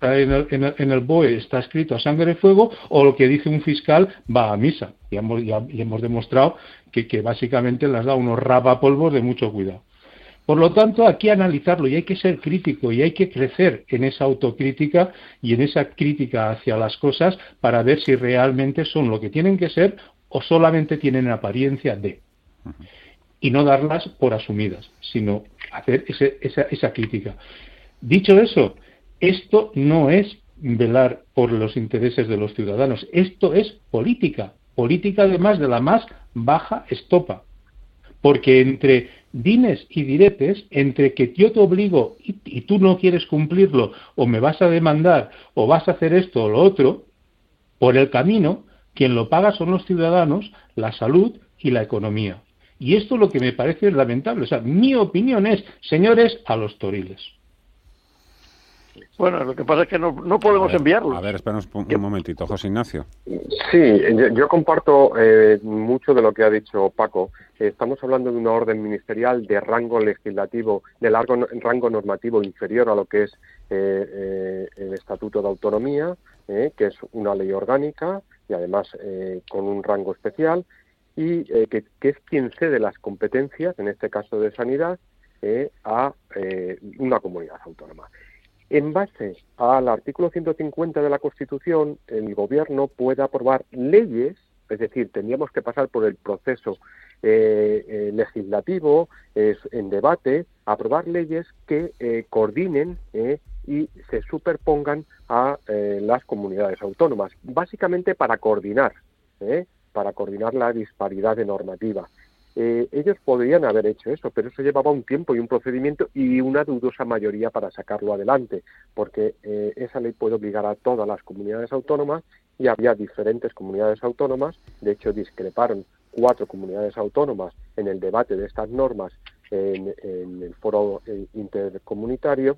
en el, en, el, BOE está escrito a sangre y fuego o lo que dice un fiscal va a misa. Y hemos, demostrado que, básicamente les da unos rapapolvos de mucho cuidado. Por lo tanto, aquí analizarlo y hay que ser crítico y hay que crecer en esa autocrítica y en esa crítica hacia las cosas para ver si realmente son lo que tienen que ser o solamente tienen apariencia de. Y no darlas por asumidas, sino hacer ese, esa, esa crítica. Dicho eso, esto no es velar por los intereses de los ciudadanos, esto es política, política además de la más baja estopa, porque entre dines y diretes, entre que yo te obligo y, tú no quieres cumplirlo, o me vas a demandar, o vas a hacer esto o lo otro, por el camino, quien lo paga son los ciudadanos, la salud y la economía. Y esto es lo que me parece lamentable. O sea, mi opinión es, señores, a los toriles. Bueno, lo que pasa es que no, no podemos enviarlo. A ver, espera un, un, momentito, José Ignacio. Sí, yo, yo comparto eh, mucho de lo que ha dicho Paco. Estamos hablando de una orden ministerial de rango legislativo, de largo rango normativo inferior a lo que es eh, eh, el Estatuto de Autonomía, eh, que es una ley orgánica, y además eh, con un rango especial y que, es quien cede las competencias, en este caso de sanidad, a una comunidad autónoma. En base al artículo 150 de la Constitución, el Gobierno puede aprobar leyes, es decir, tendríamos que pasar por el proceso eh, eh, legislativo, en debate, aprobar leyes que eh, coordinen y se superpongan a las comunidades autónomas, básicamente para coordinar, para coordinar la disparidad de normativa. Ellos podrían haber hecho eso, pero eso llevaba un tiempo y un procedimiento y una dudosa mayoría para sacarlo adelante, porque esa ley puede obligar a todas las comunidades autónomas y había diferentes comunidades autónomas, de hecho discreparon cuatro comunidades autónomas en el debate de estas normas en, el foro eh, intercomunitario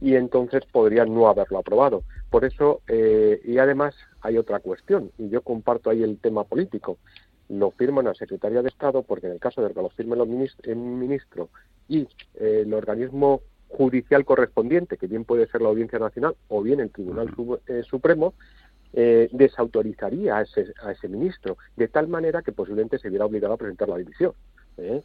y entonces podrían no haberlo aprobado. Por eso, eh, y además hay otra cuestión, y yo comparto ahí el tema político. Lo firma una Secretaría de Estado porque en el caso de que lo firme el ministro y eh, el organismo judicial correspondiente, que bien puede ser la Audiencia Nacional o bien el Tribunal Supremo, eh, desautorizaría a ese, a ese ministro, de tal manera que posiblemente se viera obligado a presentar la división. ¿eh?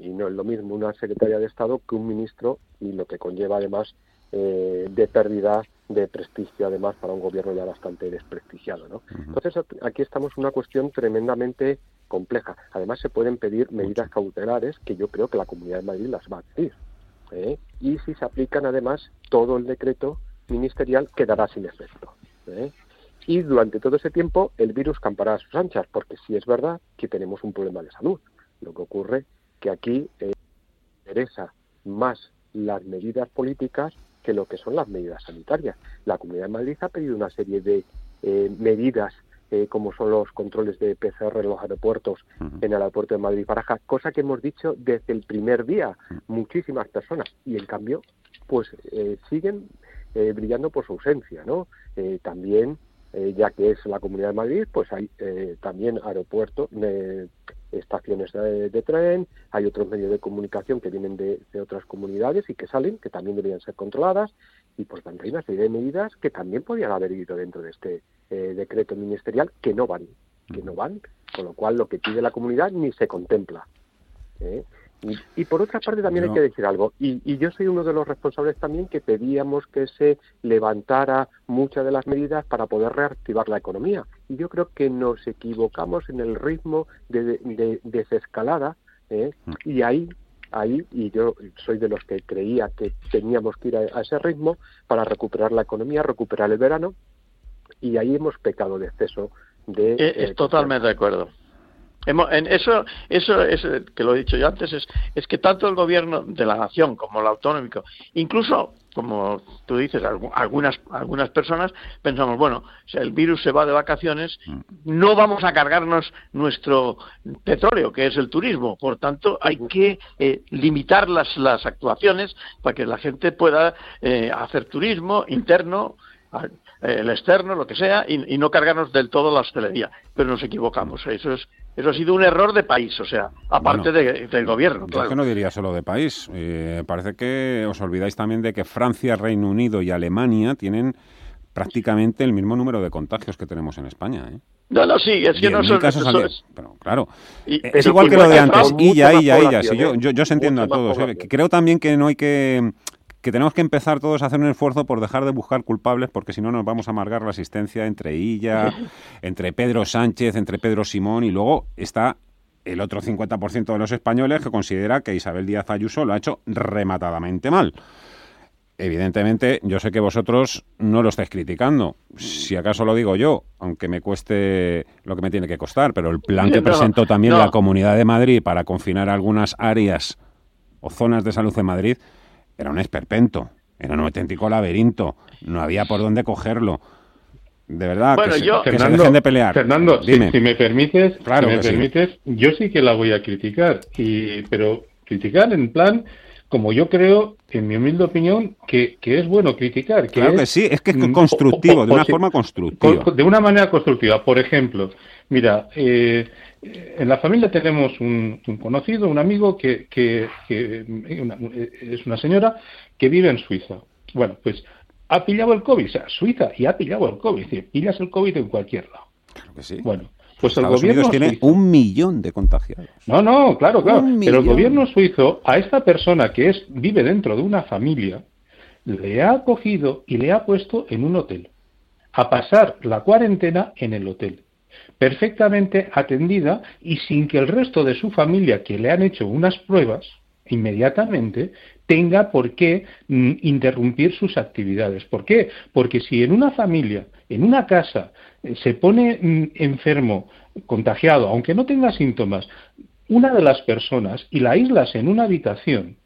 Y no es lo mismo una secretaria de Estado que un ministro y lo que conlleva además eh, de pérdida de prestigio además para un gobierno ya bastante desprestigiado. ¿no? Entonces aquí estamos en una cuestión tremendamente compleja. Además se pueden pedir medidas cautelares que yo creo que la Comunidad de Madrid las va a pedir. Y si se aplican además todo el decreto ministerial quedará sin efecto. ¿eh? y durante todo ese tiempo el virus campará a sus anchas, porque sí es verdad que tenemos un problema de salud. Lo que ocurre que aquí eh, interesa más las medidas políticas que lo que son las medidas sanitarias. La Comunidad de Madrid ha pedido una serie de eh, medidas eh, como son los controles de PCR en los aeropuertos, en el aeropuerto de Madrid-Baraja, cosa que hemos dicho desde el primer día, muchísimas personas, y en cambio, pues siguen brillando por su ausencia, ¿no? también eh, ya que es la Comunidad de Madrid, pues hay eh, también aeropuertos, estaciones de, tren, hay otros medios de comunicación que vienen de, otras comunidades y que salen, que también deberían ser controladas, y tanto hay una serie de medidas que también podrían haber ido dentro de este eh, decreto ministerial que no van, que no van, con lo cual lo que pide la comunidad ni se contempla. Y, por otra parte también hay que decir algo, y, yo soy uno de los responsables también que pedíamos que se levantara muchas de las medidas para poder reactivar la economía. Y yo creo que nos equivocamos en el ritmo de, desescalada ¿eh? mm. y ahí ahí y yo soy de los que creía que teníamos que ir a, ese ritmo para recuperar la economía, recuperar el verano y ahí hemos pecado de exceso de... Eh, es totalmente de acuerdo en eso, eso es, que lo he dicho yo antes, es, es que tanto el gobierno de la nación como el autonómico, incluso como tú dices, algunas, algunas personas pensamos, bueno, si el virus se va de vacaciones, no vamos a cargarnos nuestro petróleo, que es el turismo. Por tanto, hay que eh, limitar las, las actuaciones para que la gente pueda eh, hacer turismo interno, el externo, lo que sea, y, y, no cargarnos del todo la hostelería. Pero nos equivocamos. Eso es eso ha sido un error de país, o sea, aparte del gobierno. Claro. que no diría solo de país. Eh, parece que os olvidáis también de que Francia, Reino Unido y Alemania tienen prácticamente el mismo número de contagios que tenemos en España. ¿eh? No, no, sí, es que no son... Casos pero, claro, es igual que lo de antes, y ya, y ya, y ya. yo, yo, yo os entiendo a todos. ¿eh? Creo también que no hay que que tenemos que empezar todos a hacer un esfuerzo por dejar de buscar culpables, porque si no nos vamos a amargar la asistencia entre ella, entre Pedro Sánchez, entre Pedro Simón, y luego está el otro 50% de los españoles que considera que Isabel Díaz Ayuso lo ha hecho rematadamente mal. Evidentemente, yo sé que vosotros no lo estáis criticando. Si acaso lo digo yo, aunque me cueste lo que me tiene que costar, pero el plan que presentó también la Comunidad de Madrid para confinar algunas áreas o zonas de salud en Madrid era un esperpento, era un auténtico laberinto, no había por dónde cogerlo. De verdad, que, se, dejen de pelear. Fernando, Si, me permites, claro me permites, yo sí que la voy a criticar, y, pero criticar en plan como yo creo, en mi humilde opinión, que, que es bueno criticar. Que claro que sí, es que es mm, constructivo, de una forma constructiva. De una manera constructiva. Por ejemplo, mira, eh, en la familia tenemos un, conocido, un amigo que, que, es una señora que vive en Suiza. Bueno, pues ha pillado el COVID, o sea, Suiza y ha pillado el COVID, pillas el COVID en cualquier lado. Bueno, pues el Estados gobierno Unidos tiene suizo- un millón de contagiados. No, no, claro, claro. Un Pero el gobierno suizo a esta persona que es vive dentro de una familia le ha acogido y le ha puesto en un hotel a pasar la cuarentena en el hotel perfectamente atendida y sin que el resto de su familia que le han hecho unas pruebas inmediatamente tenga por qué mm, interrumpir sus actividades. ¿Por qué? Porque si en una familia, en una casa, eh, se pone mm, enfermo, contagiado, aunque no tenga síntomas, una de las personas y la aíslas en una habitación,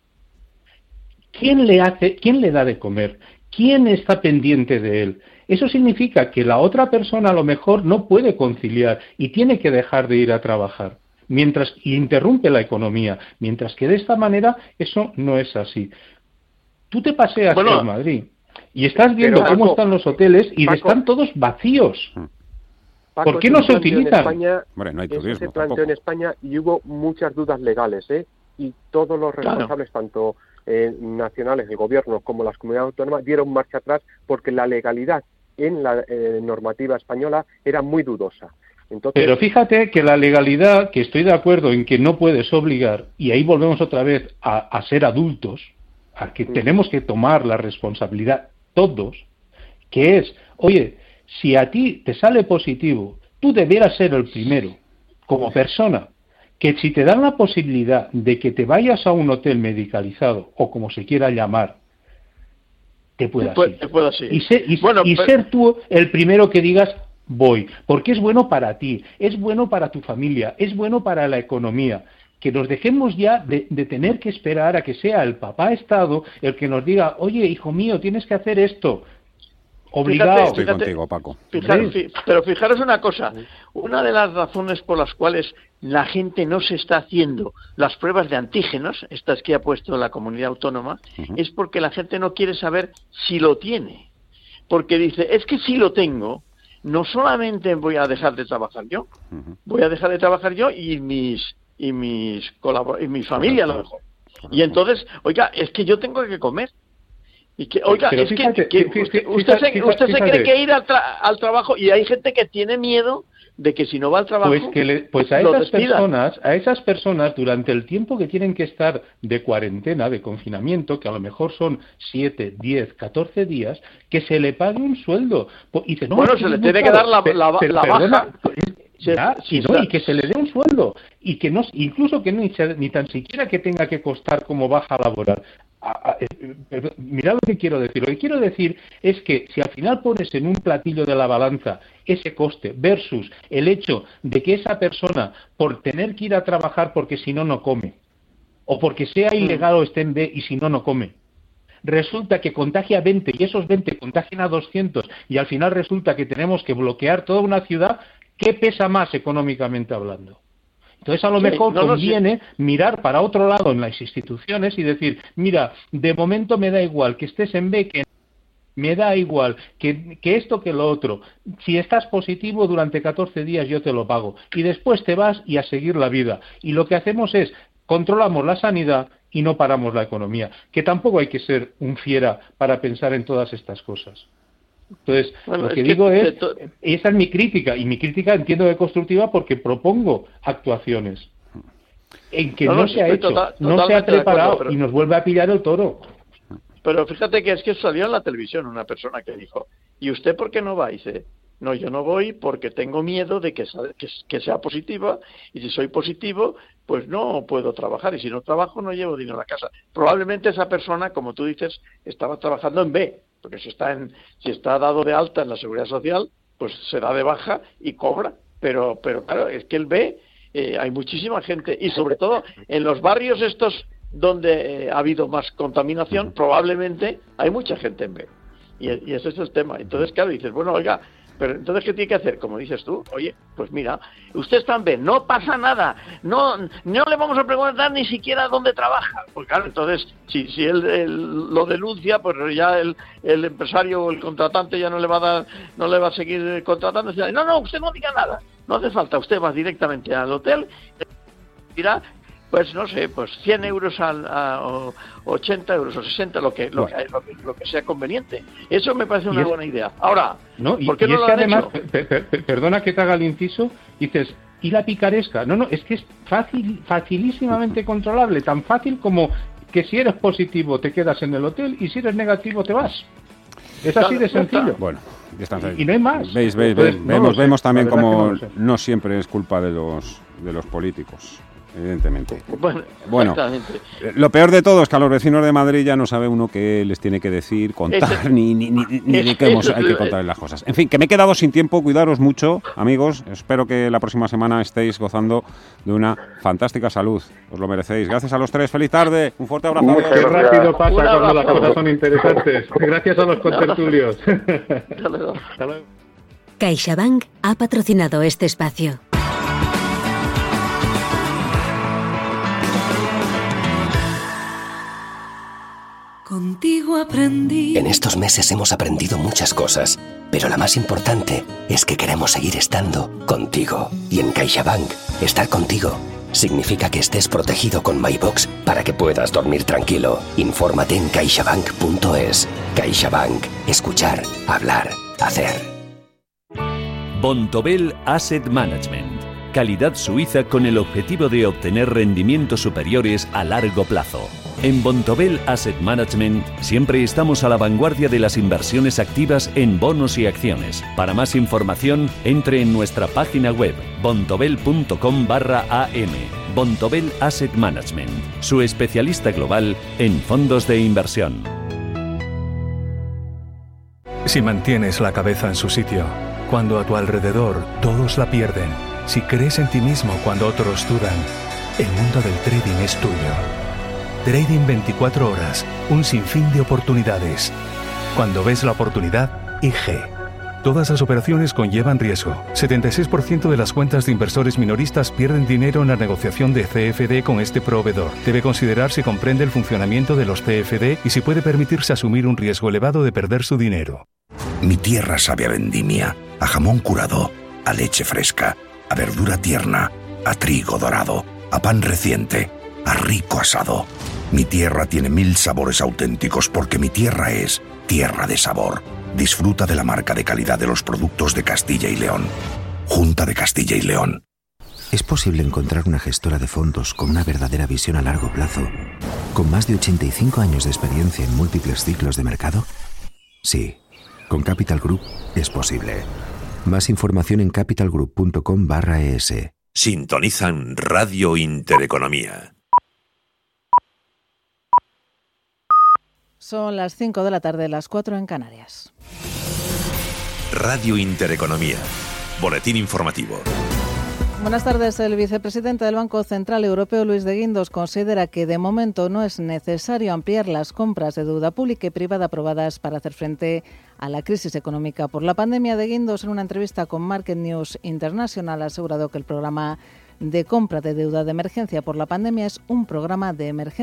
¿quién le hace, quién le da de comer? ¿Quién está pendiente de él? Eso significa que la otra persona a lo mejor no puede conciliar y tiene que dejar de ir a trabajar mientras y interrumpe la economía, mientras que de esta manera eso no es así. Tú te paseas Bueno, por Madrid y estás viendo cómo están los hoteles y Paco, están todos vacíos. Paco, ¿Por qué no se planteó en utilizan? España, Hombre, no hay eso turismo se planteó en tampoco. España y hubo muchas dudas legales, ¿eh? Y todos los Claro. responsables, tanto eh, nacionales, el gobierno, como las comunidades autónomas, dieron marcha atrás porque la legalidad en la eh, normativa española era muy dudosa. Entonces, Pero fíjate que la legalidad, que estoy de acuerdo en que no puedes obligar, y ahí volvemos otra vez a, a ser adultos, a que tenemos que tomar la responsabilidad todos, que es, oye, si a ti te sale positivo, tú debieras ser el primero, como persona, que si te dan la posibilidad de que te vayas a un hotel medicalizado, o como se quiera llamar, te puedas ir. te puedas ir. Y, ser, y- Bueno, y pero- ser tú el primero que digas voy, porque es bueno para ti, es bueno para tu familia, es bueno para la economía. Que nos dejemos ya de, de tener que esperar a que sea el papá Estado el que nos diga, oye, hijo mío, tienes que hacer esto. Obligado. Fíjate, Estoy fíjate. contigo, Paco. Sí. pero fijaros una cosa, una de las razones por las cuales la gente no se está haciendo las pruebas de antígenos, estas que ha puesto la comunidad autónoma, es porque la gente no quiere saber si lo tiene. Porque dice, es que si lo tengo, no solamente voy a dejar de trabajar yo, voy a dejar de trabajar yo y mis y mis y mi familia a lo mejor. Y entonces, oiga, es que yo tengo que comer. Y que, oiga, Pero es que- fíjate, que, fí- fí- usted, fíjate, usted se, fíjate, usted se cree que ir al, tra- al trabajo y hay gente que tiene miedo de que si no va al trabajo, Pues, que le- pues a esas personas, a esas personas durante el tiempo que tienen que estar de cuarentena, de confinamiento, que a lo mejor son 7, 10, 14 días, que se le pague un sueldo. Po- Y dice, no, Bueno, se le tiene que dar la- baja. Ya, y, no, está- y que se le dé un sueldo y que no incluso que ni, ni tan siquiera que tenga que costar como baja laboral A- a- eh, mirad lo que quiero decir lo que quiero decir es que si al final pones en un platillo de la balanza ese coste versus el hecho de que esa persona por tener que ir a trabajar porque si no no come o porque sea ilegal o esté en B y si no no come resulta que contagia a 20 y esos 20 contagian a 200 y al final resulta que tenemos que bloquear toda una ciudad, ¿qué pesa más económicamente hablando? Entonces a lo Sí, mejor no, no, sí. conviene mirar para otro lado en las instituciones y decir, mira, de momento me da igual que estés en B que me da igual que, que esto que lo otro. Si estás positivo durante 14 días yo te lo pago. Y después te vas y a seguir la vida. Y lo que hacemos es controlamos la sanidad y no paramos la economía. Que tampoco hay que ser un fiera para pensar en todas estas cosas. Entonces, Bueno, lo que digo es, to- esa es mi crítica, y mi crítica entiendo que constructiva porque propongo actuaciones en que No, se ha hecho, total- no se ha acuerdo, preparado pero- y nos vuelve a pillar el toro. Pero fíjate que es que salió en la televisión una persona que dijo, ¿y usted por qué no va? Y dice, no, yo no voy porque tengo miedo de que, que, que sea positiva y si soy positivo, pues no puedo trabajar y si no trabajo no llevo dinero a la casa. Probablemente esa persona, como tú dices, estaba trabajando en B, porque si está, en, si está dado de alta en la seguridad social, pues se da de baja y cobra. Pero, pero claro, es que el B eh, hay muchísima gente y sobre todo en los barrios estos donde eh, ha habido más contaminación, probablemente hay mucha gente en B. Y, y ese es el tema. Entonces, claro, dices, bueno, oiga, pero entonces, ¿qué tiene que hacer? Como dices tú, oye, pues mira, usted está en B, no pasa nada, no, no le vamos a preguntar ni siquiera dónde trabaja. Pues claro, entonces, si, si él, lo denuncia, pues ya el, el empresario o el contratante ya no le va a dar, no le va a seguir contratando. No, no, usted no diga nada, no hace falta, usted va directamente al hotel, dirá pues no sé, pues 100 euros al, a, o 80 euros o 60, lo que, lo, que, lo, que, sea conveniente. Eso me parece una buena idea. Ahora, no, ¿por qué no lo que además, perdona que te haga el inciso, dices, ¿y la picaresca? No, no, es que es fácil, facilísimamente controlable, tan fácil como que si eres positivo te quedas en el hotel y si eres negativo te vas. Es así de sencillo. Bueno, y, no hay más. Veis, veis, vemos, vemos también como no siempre es culpa de los, de los políticos evidentemente. Bueno, lo peor de todo es que a los vecinos de Madrid ya no sabe uno qué les tiene que decir, contar, ni, ni, ni, ni de qué hay que contarles las cosas. En fin, que me he quedado sin tiempo, cuidaros mucho, amigos. Espero que la próxima semana estéis gozando de una fantástica salud. Os lo merecéis. Gracias a los tres. Feliz tarde. Un fuerte abrazo. Qué rápido pasa cuando las cosas son interesantes. Gracias a los contertulios. CaixaBank ha patrocinado este espacio. Contigo aprendí. En estos meses hemos aprendido muchas cosas, pero la más importante es que queremos seguir estando contigo. Y en CaixaBank, estar contigo significa que estés protegido con MyBox para que puedas dormir tranquilo. Infórmate en caixabank.es. CaixaBank. Escuchar, hablar, hacer. Bontobel Asset Management. Calidad suiza con el objetivo de obtener rendimientos superiores a largo plazo. En Bontobel Asset Management siempre estamos a la vanguardia de las inversiones activas en bonos y acciones. Para más información, entre en nuestra página web bontobel.com barra am. Bontobel Asset Management, su especialista global en fondos de inversión. Si mantienes la cabeza en su sitio, cuando a tu alrededor todos la pierden, si crees en ti mismo cuando otros dudan, el mundo del trading es tuyo. Trading 24 horas, un sinfín de oportunidades. Cuando ves la oportunidad, IG. Todas las operaciones conllevan riesgo. 76% de las cuentas de inversores minoristas pierden dinero en la negociación de CFD con este proveedor. Debe considerar si comprende el funcionamiento de los CFD y si puede permitirse asumir un riesgo elevado de perder su dinero. Mi tierra sabe a vendimia, a jamón curado, a leche fresca, a verdura tierna, a trigo dorado, a pan reciente, a rico asado. Mi tierra tiene mil sabores auténticos porque mi tierra es tierra de sabor. Disfruta de la marca de calidad de los productos de Castilla y León. Junta de Castilla y León. ¿Es posible encontrar una gestora de fondos con una verdadera visión a largo plazo, con más de 85 años de experiencia en múltiples ciclos de mercado? Sí, con Capital Group es posible. Más información en capitalgroup.com barra es. Sintonizan Radio Intereconomía. Son las 5 de la tarde, las 4 en Canarias. Radio Intereconomía. Boletín informativo. Buenas tardes. El vicepresidente del Banco Central Europeo, Luis de Guindos, considera que de momento no es necesario ampliar las compras de deuda pública y privada aprobadas para hacer frente a la crisis económica por la pandemia. De Guindos, en una entrevista con Market News International, ha asegurado que el programa de compra de deuda de emergencia por la pandemia es un programa de emergencia